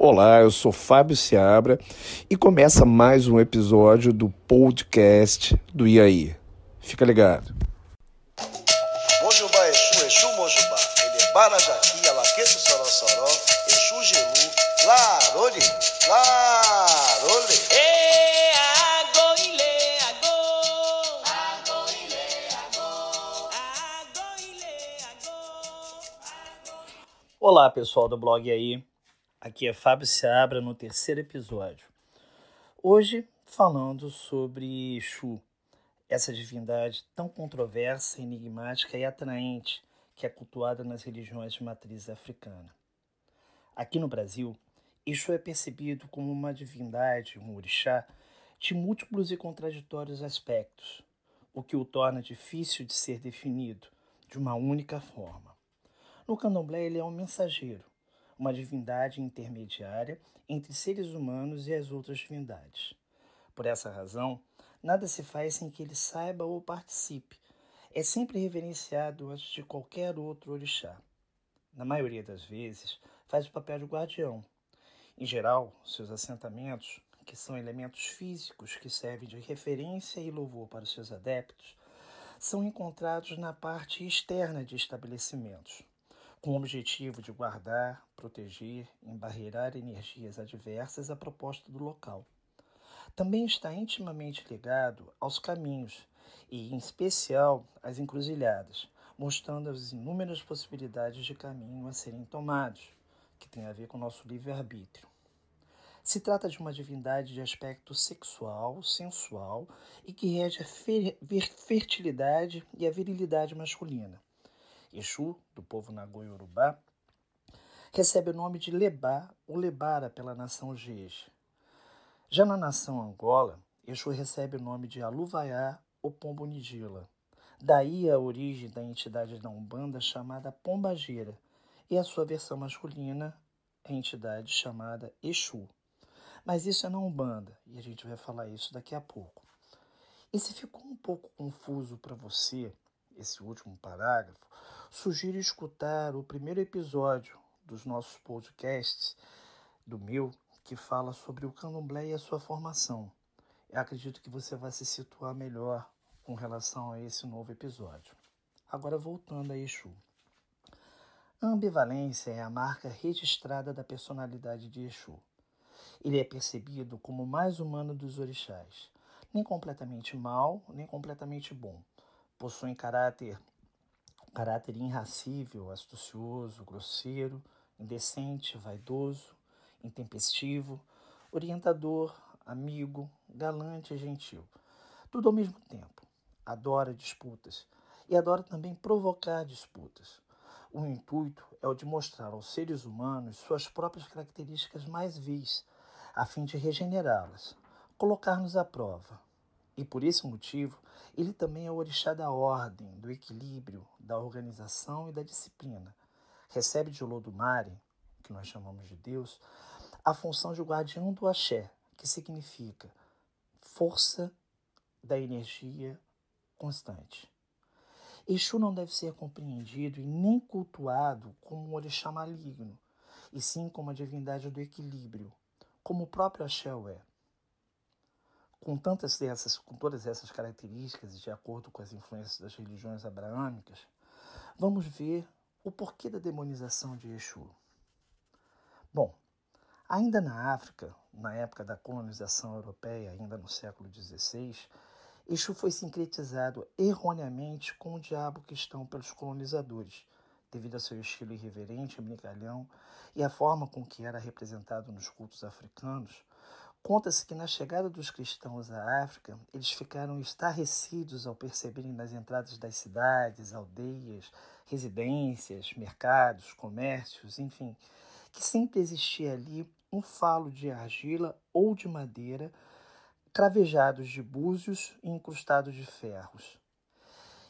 Olá, eu sou Fábio Seabra e começa mais um episódio do podcast do IAI. Fica ligado. Mojubá Exu, Exu Mojubá. Ele é Barajaqui, Alaqueto Sorossoró, Exu Gelu, Larole, Larole. Olá pessoal do blog aí, aqui é Fábio Seabra no terceiro episódio. Hoje falando sobre Exu, essa divindade tão controversa, enigmática e atraente que é cultuada nas religiões de matriz africana. Aqui no Brasil, Exu é percebido como uma divindade, um orixá, de múltiplos e contraditórios aspectos, o que o torna difícil de ser definido de uma única forma. No candomblé, ele é um mensageiro, uma divindade intermediária entre seres humanos e as outras divindades. Por essa razão, nada se faz sem que ele saiba ou participe. É sempre reverenciado antes de qualquer outro orixá. Na maioria das vezes, faz o papel de guardião. Em geral, seus assentamentos, que são elementos físicos que servem de referência e louvor para os seus adeptos, são encontrados na parte externa de estabelecimentos, com o objetivo de guardar, proteger, embarreirar energias adversas à proposta do local. Também está intimamente ligado aos caminhos e, em especial, às encruzilhadas, mostrando as inúmeras possibilidades de caminho a serem tomados, que tem a ver com o nosso livre-arbítrio. Se trata de uma divindade de aspecto sexual, sensual e que rege a fertilidade e a virilidade masculina. Exu, do povo Nagoi Urubá, recebe o nome de Lebá ou Lebara pela nação Jeje. Já na nação Angola, Exu recebe o nome de Aluvaiá ou Pombo Nidila. Daí a origem da entidade da Umbanda chamada Pombagira e a sua versão masculina, a entidade chamada Exu. Mas isso é na Umbanda e a gente vai falar isso daqui a pouco. E se ficou um pouco confuso para você esse último parágrafo, sugiro escutar o primeiro episódio dos nossos podcasts, do meu, que fala sobre o candomblé e a sua formação. Eu acredito que você vai se situar melhor com relação a esse novo episódio. Agora voltando a Exu. A ambivalência é a marca registrada da personalidade de Exu. Ele é percebido como o mais humano dos orixás, nem completamente mal, nem completamente bom. Possui caráter caráter irracível, astucioso, grosseiro, indecente, vaidoso, intempestivo, orientador, amigo, galante e gentil. Tudo ao mesmo tempo. Adora disputas e adora também provocar disputas. O intuito é o de mostrar aos seres humanos suas próprias características mais vis, a fim de regenerá-las, colocar-nos à prova, e por esse motivo, ele também é o orixá da ordem, do equilíbrio, da organização e da disciplina. Recebe de Olodumare, que nós chamamos de Deus, a função de guardião do axé, que significa força da energia constante. Exu não deve ser compreendido e nem cultuado como um orixá maligno, e sim como a divindade do equilíbrio, como o próprio axé é com tantas dessas, com todas essas características e de acordo com as influências das religiões abraâmicas, vamos ver o porquê da demonização de Exu. Bom, ainda na África, na época da colonização europeia, ainda no século XVI, Exu foi sincretizado erroneamente com o diabo cristão pelos colonizadores, devido ao seu estilo irreverente e brincalhão e a forma com que era representado nos cultos africanos, Conta-se que na chegada dos cristãos à África, eles ficaram estarrecidos ao perceberem nas entradas das cidades, aldeias, residências, mercados, comércios, enfim, que sempre existia ali um falo de argila ou de madeira, cravejados de búzios e incrustados de ferros.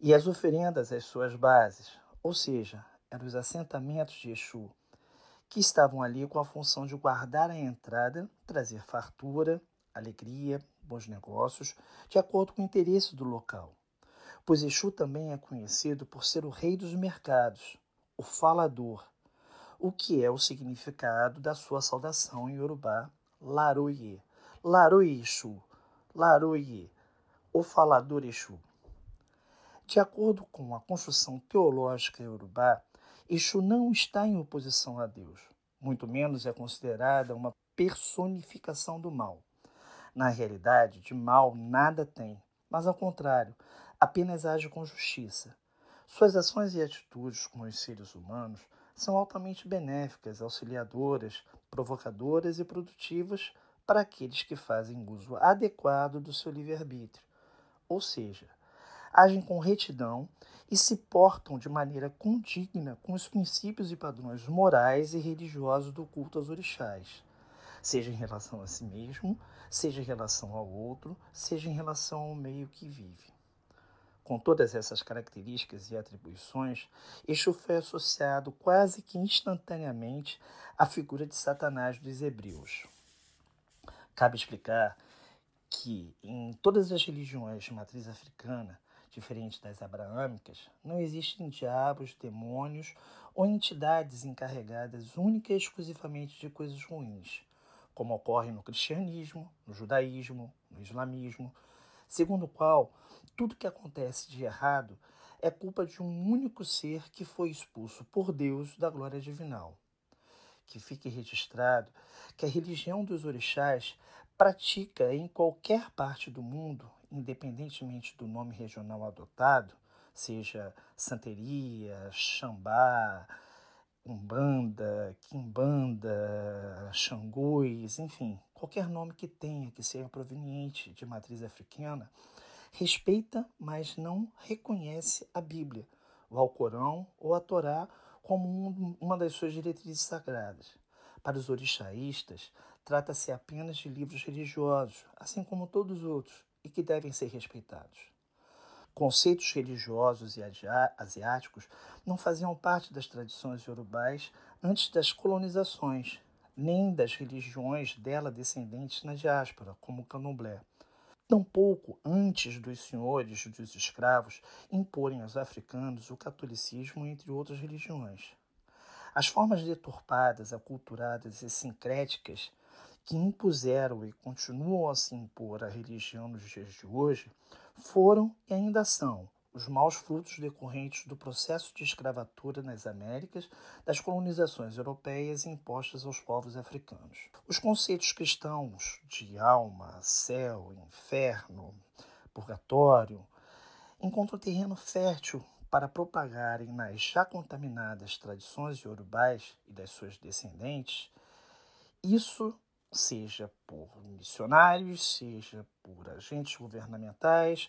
E as oferendas às suas bases, ou seja, eram os assentamentos de Exu, que estavam ali com a função de guardar a entrada, trazer fartura, alegria, bons negócios, de acordo com o interesse do local. Pois Exu também é conhecido por ser o rei dos mercados, o falador, o que é o significado da sua saudação em Yorubá, Laroye. Laroye Exu, Laroye, o falador Exu. De acordo com a construção teológica Yorubá, Exu não está em oposição a Deus, muito menos é considerada uma personificação do mal. Na realidade, de mal nada tem, mas ao contrário, apenas age com justiça. Suas ações e atitudes com os seres humanos são altamente benéficas, auxiliadoras, provocadoras e produtivas para aqueles que fazem uso adequado do seu livre-arbítrio, ou seja, agem com retidão e se portam de maneira condigna com os princípios e padrões morais e religiosos do culto aos orixás, seja em relação a si mesmo, seja em relação ao outro, seja em relação ao meio que vive. Com todas essas características e atribuições, Exu foi associado quase que instantaneamente à figura de Satanás dos hebreus. Cabe explicar que em todas as religiões de matriz africana, diferente das abraâmicas, não existem diabos, demônios ou entidades encarregadas única e exclusivamente de coisas ruins, como ocorre no cristianismo, no judaísmo, no islamismo, segundo o qual tudo que acontece de errado é culpa de um único ser que foi expulso por Deus da glória divinal. Que fique registrado que a religião dos orixás pratica em qualquer parte do mundo, independentemente do nome regional adotado, seja santeria, xambá, umbanda, quimbanda, xangôs, enfim, qualquer nome que tenha que seja proveniente de matriz africana, respeita, mas não reconhece a Bíblia, o Alcorão ou a Torá como um, uma das suas diretrizes sagradas. Para os orixaístas, trata-se apenas de livros religiosos, assim como todos os outros, e que devem ser respeitados. Conceitos religiosos e asiáticos não faziam parte das tradições yorubais antes das colonizações, nem das religiões dela descendentes na diáspora, como o candomblé. Tampouco antes dos senhores dos escravos imporem aos africanos o catolicismo, entre outras religiões. As formas deturpadas, aculturadas e sincréticas que impuseram e continuam a se impor à religião nos dias de hoje foram e ainda são os maus frutos decorrentes do processo de escravatura nas Américas das colonizações europeias impostas aos povos africanos. Os conceitos cristãos de alma, céu, inferno, purgatório encontram terreno fértil para propagarem nas já contaminadas tradições iorubais e das suas descendentes isso seja por missionários, seja por agentes governamentais,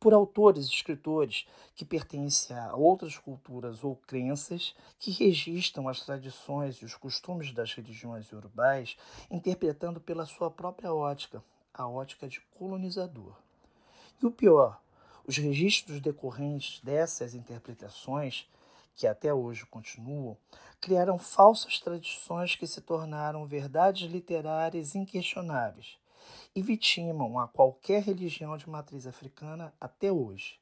por autores escritores que pertencem a outras culturas ou crenças que registram as tradições e os costumes das religiões urubais, interpretando pela sua própria ótica, a ótica de colonizador. E o pior, os registros decorrentes dessas interpretações que até hoje continuam, criaram falsas tradições que se tornaram verdades literárias inquestionáveis e vitimam a qualquer religião de matriz africana até hoje.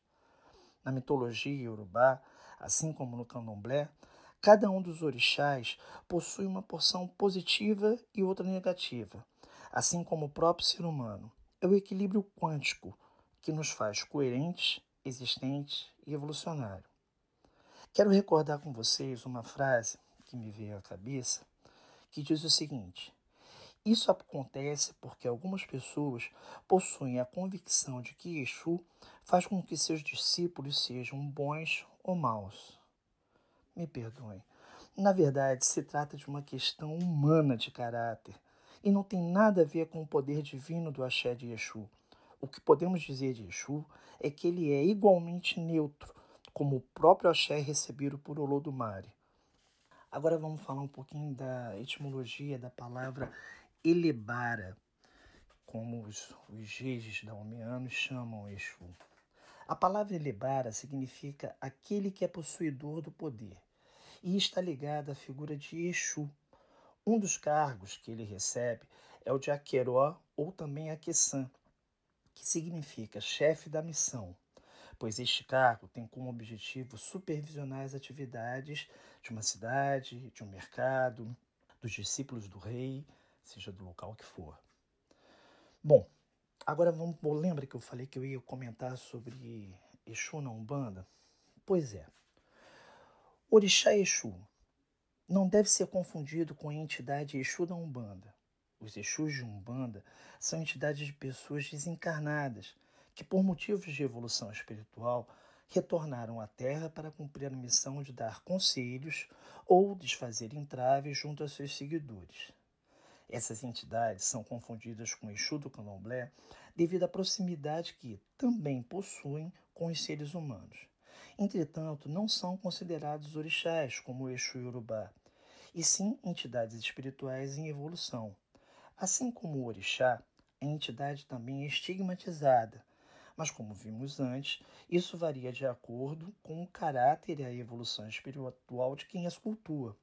Na mitologia iorubá, assim como no candomblé, cada um dos orixás possui uma porção positiva e outra negativa, assim como o próprio ser humano. É o equilíbrio quântico que nos faz coerentes, existentes e evolucionários. Quero recordar com vocês uma frase que me veio à cabeça que diz o seguinte: Isso acontece porque algumas pessoas possuem a convicção de que Exu faz com que seus discípulos sejam bons ou maus. Me perdoem. Na verdade, se trata de uma questão humana de caráter e não tem nada a ver com o poder divino do axé de Exu. O que podemos dizer de Exu é que ele é igualmente neutro, como o próprio axé recebido por Olodumare. Agora vamos falar um pouquinho da etimologia da palavra elebara, como os, os jejes daomeanos chamam Exu. A palavra elebara significa aquele que é possuidor do poder e está ligada à figura de Exu. Um dos cargos que ele recebe é o de Aqueró ou também Aqueçã, que significa chefe da missão pois este cargo tem como objetivo supervisionar as atividades de uma cidade, de um mercado, dos discípulos do rei, seja do local que for. Bom, agora vamos. Lembra que eu falei que eu ia comentar sobre Exu na Umbanda? Pois é. Orixá Exu não deve ser confundido com a entidade Exu da Umbanda. Os Exus de Umbanda são entidades de pessoas desencarnadas que, por motivos de evolução espiritual, retornaram à Terra para cumprir a missão de dar conselhos ou desfazer entraves junto a seus seguidores. Essas entidades são confundidas com o Exu do Candomblé devido à proximidade que também possuem com os seres humanos. Entretanto, não são considerados orixás como o Exu Yorubá, e sim entidades espirituais em evolução. Assim como o orixá, a entidade também é estigmatizada, mas como vimos antes, isso varia de acordo com o caráter e a evolução espiritual de quem as cultua.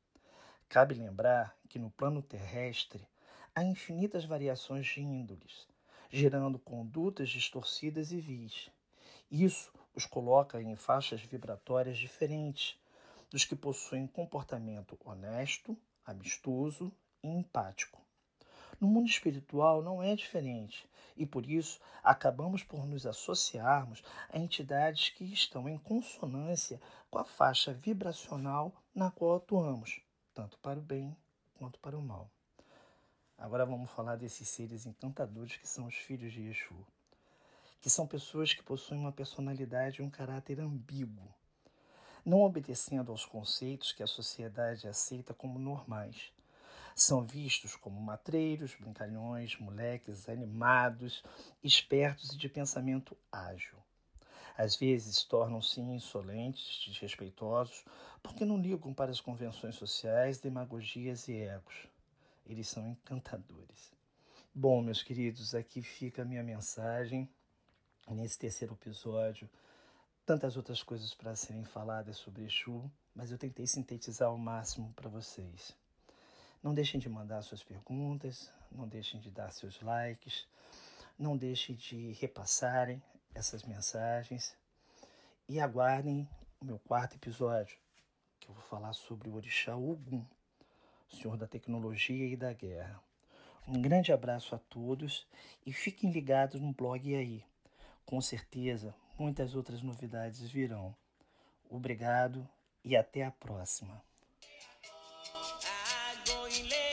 Cabe lembrar que no plano terrestre há infinitas variações de índoles, gerando condutas distorcidas e vis. Isso os coloca em faixas vibratórias diferentes dos que possuem comportamento honesto, amistoso e empático. No mundo espiritual não é diferente e por isso acabamos por nos associarmos a entidades que estão em consonância com a faixa vibracional na qual atuamos, tanto para o bem quanto para o mal. Agora vamos falar desses seres encantadores que são os filhos de Exu, que são pessoas que possuem uma personalidade e um caráter ambíguo, não obedecendo aos conceitos que a sociedade aceita como normais são vistos como matreiros, brincalhões, moleques animados, espertos e de pensamento ágil. Às vezes tornam-se insolentes, desrespeitosos, porque não ligam para as convenções sociais, demagogias e egos. Eles são encantadores. Bom, meus queridos, aqui fica a minha mensagem nesse terceiro episódio. Tantas outras coisas para serem faladas sobre Exu, mas eu tentei sintetizar ao máximo para vocês. Não deixem de mandar suas perguntas, não deixem de dar seus likes, não deixem de repassarem essas mensagens e aguardem o meu quarto episódio, que eu vou falar sobre o Orixá Ogum, Senhor da Tecnologia e da Guerra. Um grande abraço a todos e fiquem ligados no blog aí. Com certeza, muitas outras novidades virão. Obrigado e até a próxima. ain't